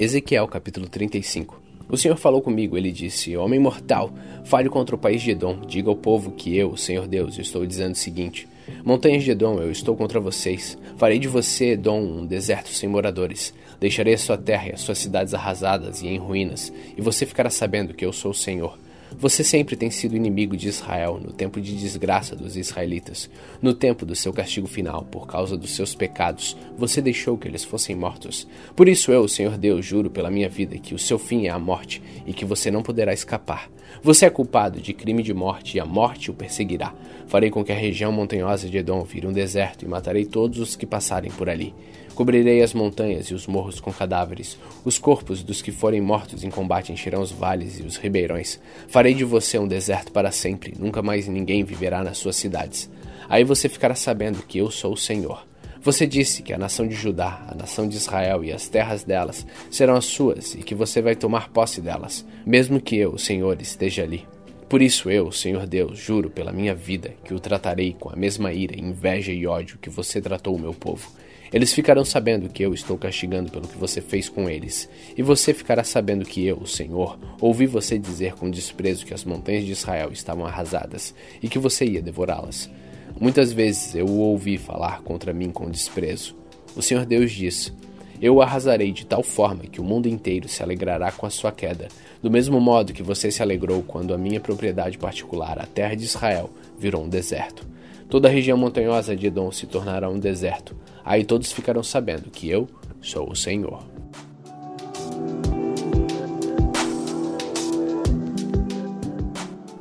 Ezequiel capítulo 35 O Senhor falou comigo, ele disse: Homem mortal, fale contra o país de Edom, diga ao povo que eu, Senhor Deus, estou dizendo o seguinte: Montanhas de Edom, eu estou contra vocês. Farei de você, Edom, um deserto sem moradores. Deixarei a sua terra e as suas cidades arrasadas e em ruínas, e você ficará sabendo que eu sou o Senhor. Você sempre tem sido inimigo de Israel no tempo de desgraça dos israelitas. No tempo do seu castigo final, por causa dos seus pecados, você deixou que eles fossem mortos. Por isso eu, Senhor Deus, juro pela minha vida que o seu fim é a morte e que você não poderá escapar. Você é culpado de crime de morte e a morte o perseguirá. Farei com que a região montanhosa de Edom vire um deserto e matarei todos os que passarem por ali. Cobrirei as montanhas e os morros com cadáveres. Os corpos dos que forem mortos em combate encherão os vales e os ribeirões. Farei de você um deserto para sempre. Nunca mais ninguém viverá nas suas cidades. Aí você ficará sabendo que eu sou o Senhor. Você disse que a nação de Judá, a nação de Israel e as terras delas serão as suas e que você vai tomar posse delas, mesmo que eu, o Senhor, esteja ali. Por isso eu, Senhor Deus, juro pela minha vida que o tratarei com a mesma ira, inveja e ódio que você tratou o meu povo. Eles ficarão sabendo que eu estou castigando pelo que você fez com eles, e você ficará sabendo que eu, o Senhor, ouvi você dizer com desprezo que as montanhas de Israel estavam arrasadas e que você ia devorá-las. Muitas vezes eu o ouvi falar contra mim com desprezo. O Senhor Deus diz: Eu o arrasarei de tal forma que o mundo inteiro se alegrará com a sua queda, do mesmo modo que você se alegrou quando a minha propriedade particular, a terra de Israel, virou um deserto. Toda a região montanhosa de Edom se tornará um deserto. Aí todos ficarão sabendo que eu sou o Senhor.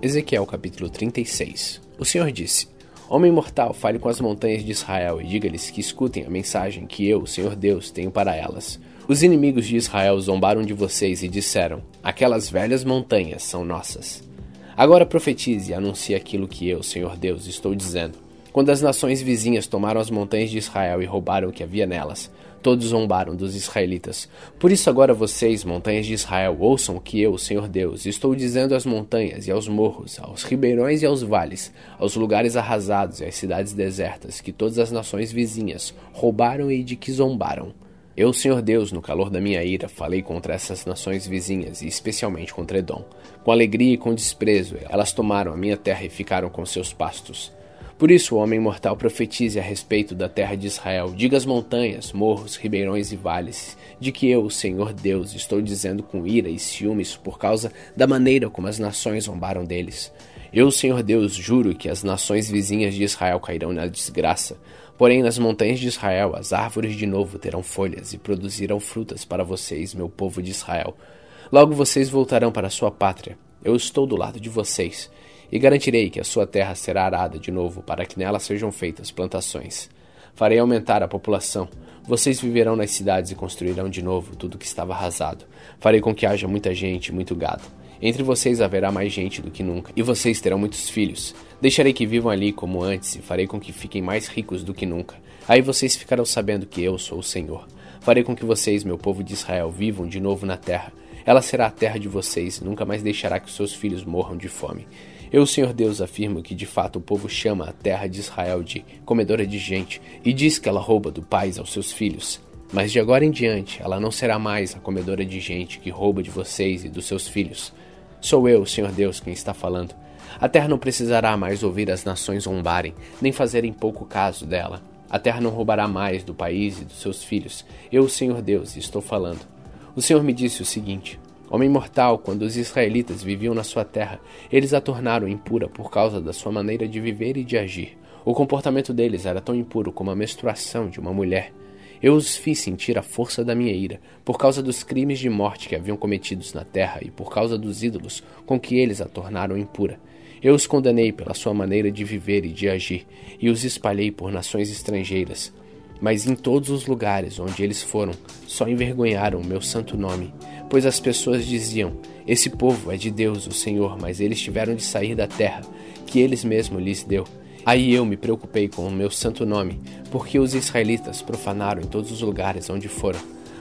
Ezequiel capítulo 36 O Senhor disse: Homem mortal, fale com as montanhas de Israel e diga-lhes que escutem a mensagem que eu, Senhor Deus, tenho para elas. Os inimigos de Israel zombaram de vocês e disseram: Aquelas velhas montanhas são nossas. Agora profetize e anuncie aquilo que eu, Senhor Deus, estou dizendo. Quando as nações vizinhas tomaram as montanhas de Israel e roubaram o que havia nelas, todos zombaram dos israelitas. Por isso agora vocês, montanhas de Israel, ouçam o que eu, Senhor Deus, estou dizendo às montanhas e aos morros, aos ribeirões e aos vales, aos lugares arrasados e às cidades desertas, que todas as nações vizinhas roubaram e de que zombaram. Eu, Senhor Deus, no calor da minha ira, falei contra essas nações vizinhas e especialmente contra Edom. Com alegria e com desprezo, elas tomaram a minha terra e ficaram com seus pastos. Por isso, o homem mortal profetize a respeito da terra de Israel. Diga às montanhas, morros, ribeirões e vales, de que eu, Senhor Deus, estou dizendo com ira e ciúmes por causa da maneira como as nações zombaram deles. Eu, Senhor Deus, juro que as nações vizinhas de Israel cairão na desgraça. Porém, nas montanhas de Israel, as árvores de novo terão folhas e produzirão frutas para vocês, meu povo de Israel. Logo vocês voltarão para sua pátria. Eu estou do lado de vocês e garantirei que a sua terra será arada de novo para que nela sejam feitas plantações. Farei aumentar a população. Vocês viverão nas cidades e construirão de novo tudo que estava arrasado. Farei com que haja muita gente e muito gado. Entre vocês haverá mais gente do que nunca, e vocês terão muitos filhos. Deixarei que vivam ali como antes, e farei com que fiquem mais ricos do que nunca. Aí vocês ficarão sabendo que eu sou o Senhor. Farei com que vocês, meu povo de Israel, vivam de novo na terra. Ela será a terra de vocês, e nunca mais deixará que seus filhos morram de fome. Eu, Senhor Deus, afirmo que de fato o povo chama a terra de Israel de comedora de gente e diz que ela rouba do pais aos seus filhos. Mas de agora em diante ela não será mais a comedora de gente que rouba de vocês e dos seus filhos. Sou eu, Senhor Deus, quem está falando. A terra não precisará mais ouvir as nações zombarem, nem fazerem pouco caso dela. A terra não roubará mais do país e dos seus filhos. Eu, Senhor Deus, estou falando. O Senhor me disse o seguinte: Homem mortal, quando os israelitas viviam na sua terra, eles a tornaram impura por causa da sua maneira de viver e de agir. O comportamento deles era tão impuro como a menstruação de uma mulher. Eu os fiz sentir a força da minha ira, por causa dos crimes de morte que haviam cometidos na terra e por causa dos ídolos com que eles a tornaram impura. Eu os condenei pela sua maneira de viver e de agir, e os espalhei por nações estrangeiras. Mas em todos os lugares onde eles foram, só envergonharam o meu santo nome, pois as pessoas diziam: Esse povo é de Deus, o Senhor, mas eles tiveram de sair da terra que eles mesmos lhes deu Aí eu me preocupei com o meu santo nome, porque os israelitas profanaram em todos os lugares onde foram.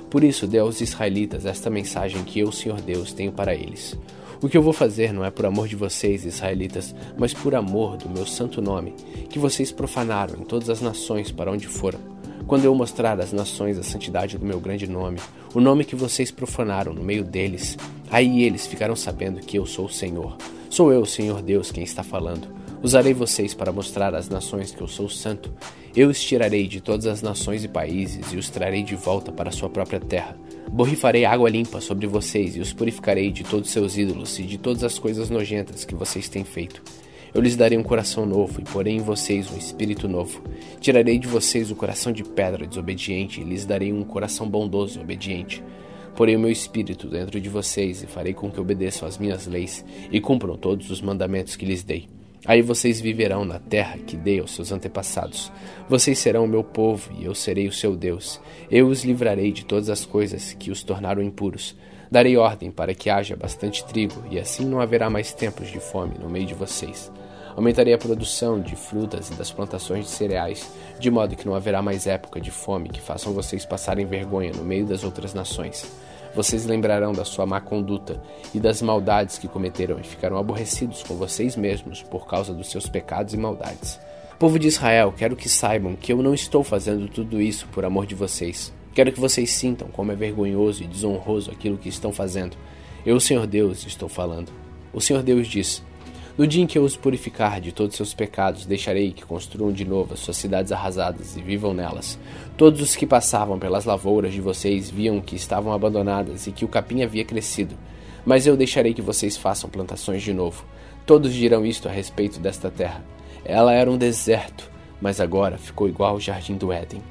Por isso dei aos israelitas esta mensagem que eu, Senhor Deus, tenho para eles. O que eu vou fazer não é por amor de vocês, israelitas, mas por amor do meu santo nome, que vocês profanaram em todas as nações para onde foram. Quando eu mostrar às nações a santidade do meu grande nome, o nome que vocês profanaram no meio deles, aí eles ficarão sabendo que eu sou o Senhor. Sou eu, Senhor Deus, quem está falando. Usarei vocês para mostrar às nações que eu sou santo. Eu os tirarei de todas as nações e países e os trarei de volta para sua própria terra. Borrifarei água limpa sobre vocês e os purificarei de todos seus ídolos e de todas as coisas nojentas que vocês têm feito. Eu lhes darei um coração novo e porei em vocês um espírito novo. Tirarei de vocês o coração de pedra desobediente e lhes darei um coração bondoso e obediente. Porei o meu espírito dentro de vocês e farei com que obedeçam às minhas leis e cumpram todos os mandamentos que lhes dei. Aí vocês viverão na terra que dei aos seus antepassados. Vocês serão o meu povo e eu serei o seu Deus. Eu os livrarei de todas as coisas que os tornaram impuros. Darei ordem para que haja bastante trigo, e assim não haverá mais tempos de fome no meio de vocês. Aumentarei a produção de frutas e das plantações de cereais, de modo que não haverá mais época de fome que façam vocês passarem vergonha no meio das outras nações. Vocês lembrarão da sua má conduta e das maldades que cometeram e ficarão aborrecidos com vocês mesmos por causa dos seus pecados e maldades. Povo de Israel, quero que saibam que eu não estou fazendo tudo isso por amor de vocês. Quero que vocês sintam como é vergonhoso e desonroso aquilo que estão fazendo. Eu, Senhor Deus, estou falando. O Senhor Deus diz: no dia em que eu os purificar de todos seus pecados, deixarei que construam de novo as suas cidades arrasadas e vivam nelas. Todos os que passavam pelas lavouras de vocês viam que estavam abandonadas e que o capim havia crescido. Mas eu deixarei que vocês façam plantações de novo. Todos dirão isto a respeito desta terra. Ela era um deserto, mas agora ficou igual ao jardim do Éden.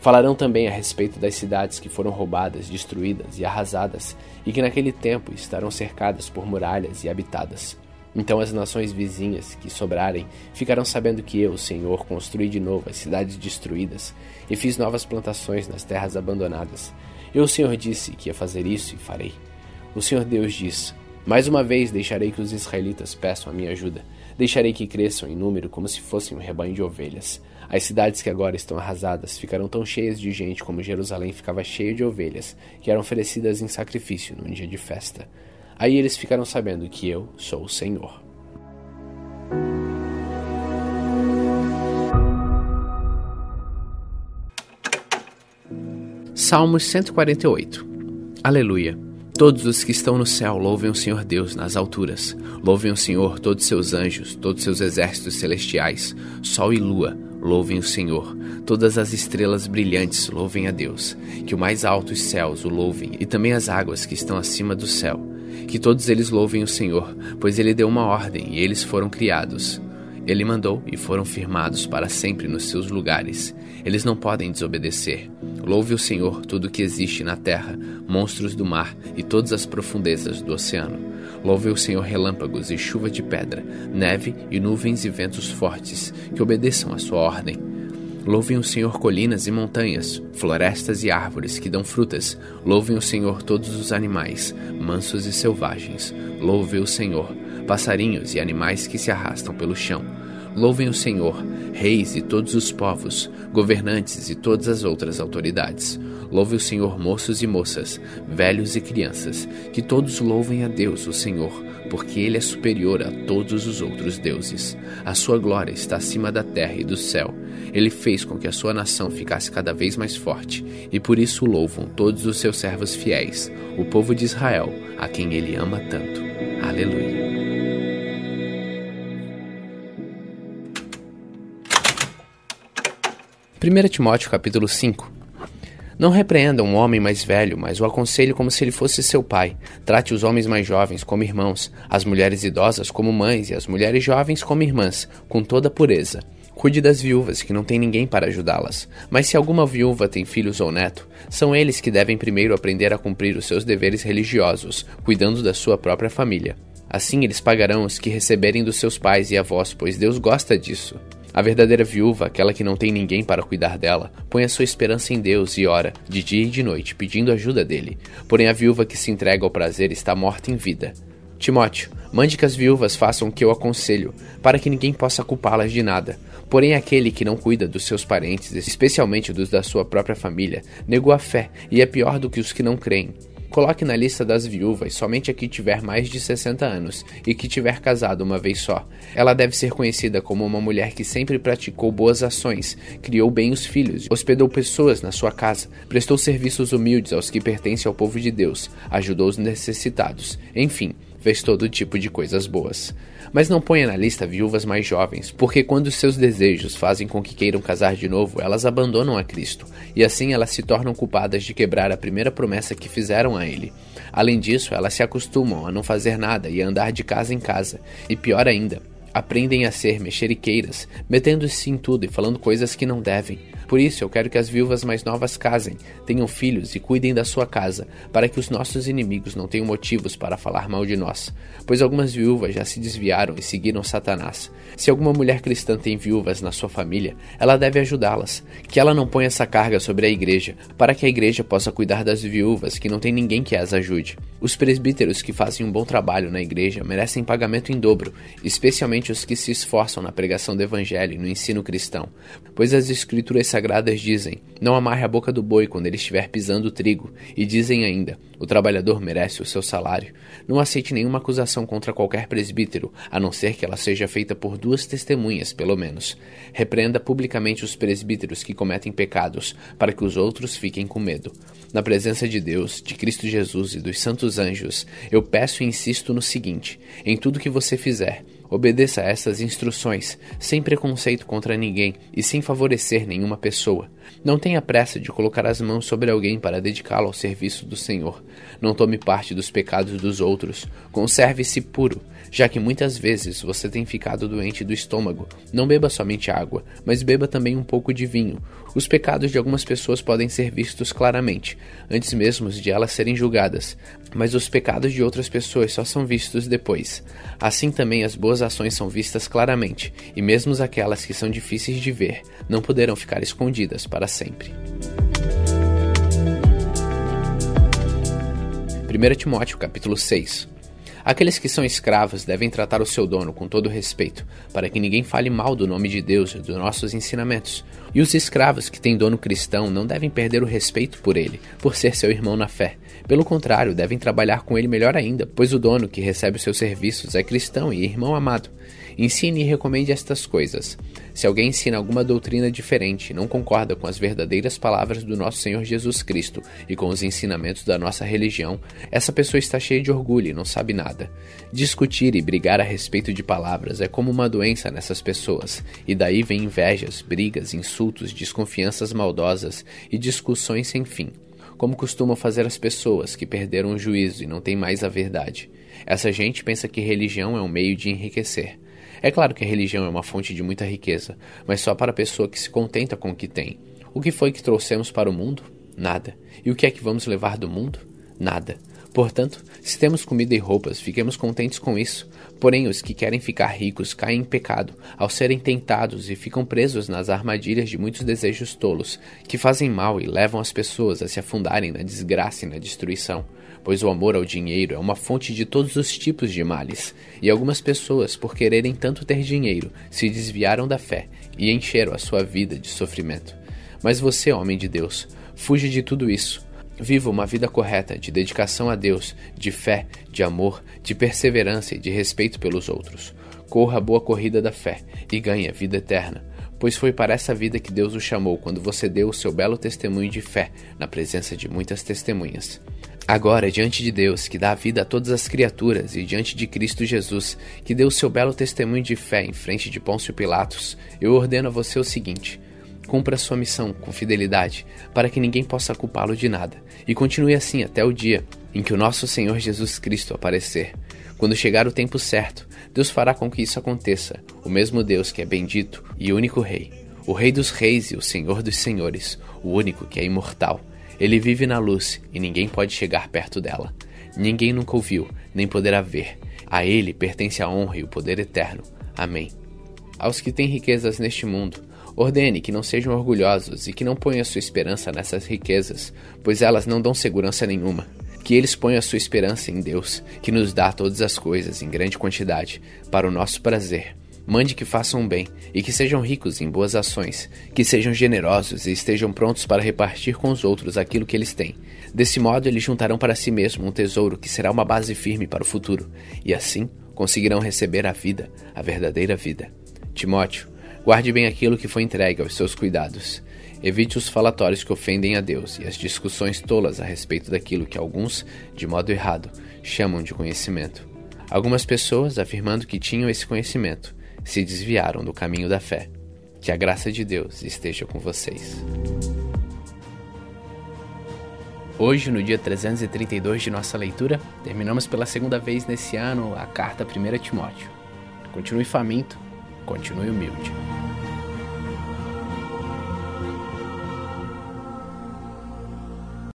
Falarão também a respeito das cidades que foram roubadas, destruídas e arrasadas, e que naquele tempo estarão cercadas por muralhas e habitadas. Então as nações vizinhas que sobrarem ficarão sabendo que eu, Senhor, construí de novo as cidades destruídas e fiz novas plantações nas terras abandonadas. Eu, o Senhor, disse que ia fazer isso e farei. O Senhor Deus diz: Mais uma vez deixarei que os israelitas peçam a minha ajuda. Deixarei que cresçam em número como se fossem um rebanho de ovelhas. As cidades que agora estão arrasadas ficarão tão cheias de gente como Jerusalém ficava cheia de ovelhas, que eram oferecidas em sacrifício num dia de festa. Aí eles ficaram sabendo que eu sou o Senhor. Salmos 148 Aleluia. Todos os que estão no céu louvem o Senhor Deus nas alturas. Louvem o Senhor todos seus anjos, todos seus exércitos celestiais, sol e lua. Louvem o Senhor. Todas as estrelas brilhantes louvem a Deus. Que o mais altos céus o louvem e também as águas que estão acima do céu que todos eles louvem o Senhor, pois ele deu uma ordem e eles foram criados. Ele mandou e foram firmados para sempre nos seus lugares. Eles não podem desobedecer. Louve o Senhor tudo que existe na terra, monstros do mar e todas as profundezas do oceano. Louve o Senhor relâmpagos e chuva de pedra, neve e nuvens e ventos fortes, que obedeçam à sua ordem. Louvem o Senhor colinas e montanhas, florestas e árvores que dão frutas. Louvem o Senhor todos os animais, mansos e selvagens. Louvem o Senhor, passarinhos e animais que se arrastam pelo chão. Louvem o Senhor, reis e todos os povos, governantes e todas as outras autoridades. Louve o Senhor, moços e moças, velhos e crianças, que todos louvem a Deus, o Senhor, porque Ele é superior a todos os outros deuses. A sua glória está acima da terra e do céu. Ele fez com que a sua nação ficasse cada vez mais forte, e por isso louvam todos os seus servos fiéis, o povo de Israel, a quem Ele ama tanto. Aleluia. Primeira Timóteo capítulo 5 não repreenda um homem mais velho, mas o aconselhe como se ele fosse seu pai. Trate os homens mais jovens como irmãos, as mulheres idosas como mães e as mulheres jovens como irmãs, com toda pureza. Cuide das viúvas, que não tem ninguém para ajudá-las. Mas se alguma viúva tem filhos ou neto, são eles que devem primeiro aprender a cumprir os seus deveres religiosos, cuidando da sua própria família. Assim eles pagarão os que receberem dos seus pais e avós, pois Deus gosta disso. A verdadeira viúva, aquela que não tem ninguém para cuidar dela, põe a sua esperança em Deus e ora, de dia e de noite, pedindo ajuda dele. Porém, a viúva que se entrega ao prazer está morta em vida. Timóteo, mande que as viúvas façam o que eu aconselho, para que ninguém possa culpá-las de nada. Porém, aquele que não cuida dos seus parentes, especialmente dos da sua própria família, negou a fé e é pior do que os que não creem. Coloque na lista das viúvas somente a que tiver mais de 60 anos e que tiver casado uma vez só. Ela deve ser conhecida como uma mulher que sempre praticou boas ações, criou bem os filhos, hospedou pessoas na sua casa, prestou serviços humildes aos que pertencem ao povo de Deus, ajudou os necessitados, enfim, fez todo tipo de coisas boas. Mas não ponha na lista viúvas mais jovens, porque quando seus desejos fazem com que queiram casar de novo, elas abandonam a Cristo, e assim elas se tornam culpadas de quebrar a primeira promessa que fizeram a Ele. Além disso, elas se acostumam a não fazer nada e a andar de casa em casa, e pior ainda, aprendem a ser mexeriqueiras, metendo-se em tudo e falando coisas que não devem. Por isso, eu quero que as viúvas mais novas casem, tenham filhos e cuidem da sua casa, para que os nossos inimigos não tenham motivos para falar mal de nós. Pois algumas viúvas já se desviaram e seguiram Satanás. Se alguma mulher cristã tem viúvas na sua família, ela deve ajudá-las. Que ela não ponha essa carga sobre a igreja, para que a igreja possa cuidar das viúvas que não tem ninguém que as ajude. Os presbíteros que fazem um bom trabalho na igreja merecem pagamento em dobro, especialmente os que se esforçam na pregação do evangelho e no ensino cristão, pois as escrituras dizem: Não amarre a boca do boi quando ele estiver pisando o trigo, e dizem ainda: O trabalhador merece o seu salário. Não aceite nenhuma acusação contra qualquer presbítero, a não ser que ela seja feita por duas testemunhas, pelo menos. Repreenda publicamente os presbíteros que cometem pecados, para que os outros fiquem com medo. Na presença de Deus, de Cristo Jesus e dos santos anjos, eu peço e insisto no seguinte: em tudo que você fizer, Obedeça a essas instruções, sem preconceito contra ninguém e sem favorecer nenhuma pessoa. Não tenha pressa de colocar as mãos sobre alguém para dedicá-lo ao serviço do Senhor. Não tome parte dos pecados dos outros. Conserve-se puro, já que muitas vezes você tem ficado doente do estômago. Não beba somente água, mas beba também um pouco de vinho. Os pecados de algumas pessoas podem ser vistos claramente, antes mesmo de elas serem julgadas, mas os pecados de outras pessoas só são vistos depois. Assim também as boas ações são vistas claramente, e mesmo aquelas que são difíceis de ver não poderão ficar escondidas para sempre. 1 Timóteo capítulo 6 Aqueles que são escravos devem tratar o seu dono com todo respeito, para que ninguém fale mal do nome de Deus e dos nossos ensinamentos. E os escravos que têm dono cristão não devem perder o respeito por ele, por ser seu irmão na fé. Pelo contrário, devem trabalhar com ele melhor ainda, pois o dono que recebe os seus serviços é cristão e irmão amado. Ensine e recomende estas coisas. Se alguém ensina alguma doutrina diferente, não concorda com as verdadeiras palavras do nosso Senhor Jesus Cristo e com os ensinamentos da nossa religião, essa pessoa está cheia de orgulho e não sabe nada. Discutir e brigar a respeito de palavras é como uma doença nessas pessoas, e daí vem invejas, brigas, insultos, desconfianças maldosas e discussões sem fim como costumam fazer as pessoas que perderam o juízo e não têm mais a verdade. Essa gente pensa que religião é um meio de enriquecer. É claro que a religião é uma fonte de muita riqueza, mas só para a pessoa que se contenta com o que tem. O que foi que trouxemos para o mundo? Nada. E o que é que vamos levar do mundo? Nada. Portanto, se temos comida e roupas, fiquemos contentes com isso. Porém, os que querem ficar ricos caem em pecado ao serem tentados e ficam presos nas armadilhas de muitos desejos tolos, que fazem mal e levam as pessoas a se afundarem na desgraça e na destruição pois o amor ao dinheiro é uma fonte de todos os tipos de males, e algumas pessoas, por quererem tanto ter dinheiro, se desviaram da fé e encheram a sua vida de sofrimento. Mas você, homem de Deus, fuja de tudo isso. Viva uma vida correta, de dedicação a Deus, de fé, de amor, de perseverança e de respeito pelos outros. Corra a boa corrida da fé e ganhe a vida eterna, pois foi para essa vida que Deus o chamou quando você deu o seu belo testemunho de fé na presença de muitas testemunhas. Agora, diante de Deus, que dá vida a todas as criaturas, e diante de Cristo Jesus, que deu seu belo testemunho de fé em frente de Pôncio Pilatos, eu ordeno a você o seguinte: cumpra sua missão com fidelidade, para que ninguém possa culpá-lo de nada, e continue assim até o dia em que o nosso Senhor Jesus Cristo aparecer. Quando chegar o tempo certo, Deus fará com que isso aconteça, o mesmo Deus que é bendito e único Rei, o Rei dos Reis e o Senhor dos Senhores, o único que é imortal ele vive na luz e ninguém pode chegar perto dela. Ninguém nunca ouviu, nem poderá ver. A ele pertence a honra e o poder eterno. Amém. Aos que têm riquezas neste mundo, ordene que não sejam orgulhosos e que não ponham sua esperança nessas riquezas, pois elas não dão segurança nenhuma. Que eles ponham a sua esperança em Deus, que nos dá todas as coisas em grande quantidade, para o nosso prazer Mande que façam bem e que sejam ricos em boas ações, que sejam generosos e estejam prontos para repartir com os outros aquilo que eles têm. Desse modo, eles juntarão para si mesmo um tesouro que será uma base firme para o futuro, e assim conseguirão receber a vida, a verdadeira vida. Timóteo, guarde bem aquilo que foi entregue aos seus cuidados. Evite os falatórios que ofendem a Deus e as discussões tolas a respeito daquilo que alguns, de modo errado, chamam de conhecimento. Algumas pessoas, afirmando que tinham esse conhecimento, se desviaram do caminho da fé. Que a graça de Deus esteja com vocês. Hoje, no dia 332 de nossa leitura, terminamos pela segunda vez nesse ano a carta 1 Timóteo. Continue faminto, continue humilde.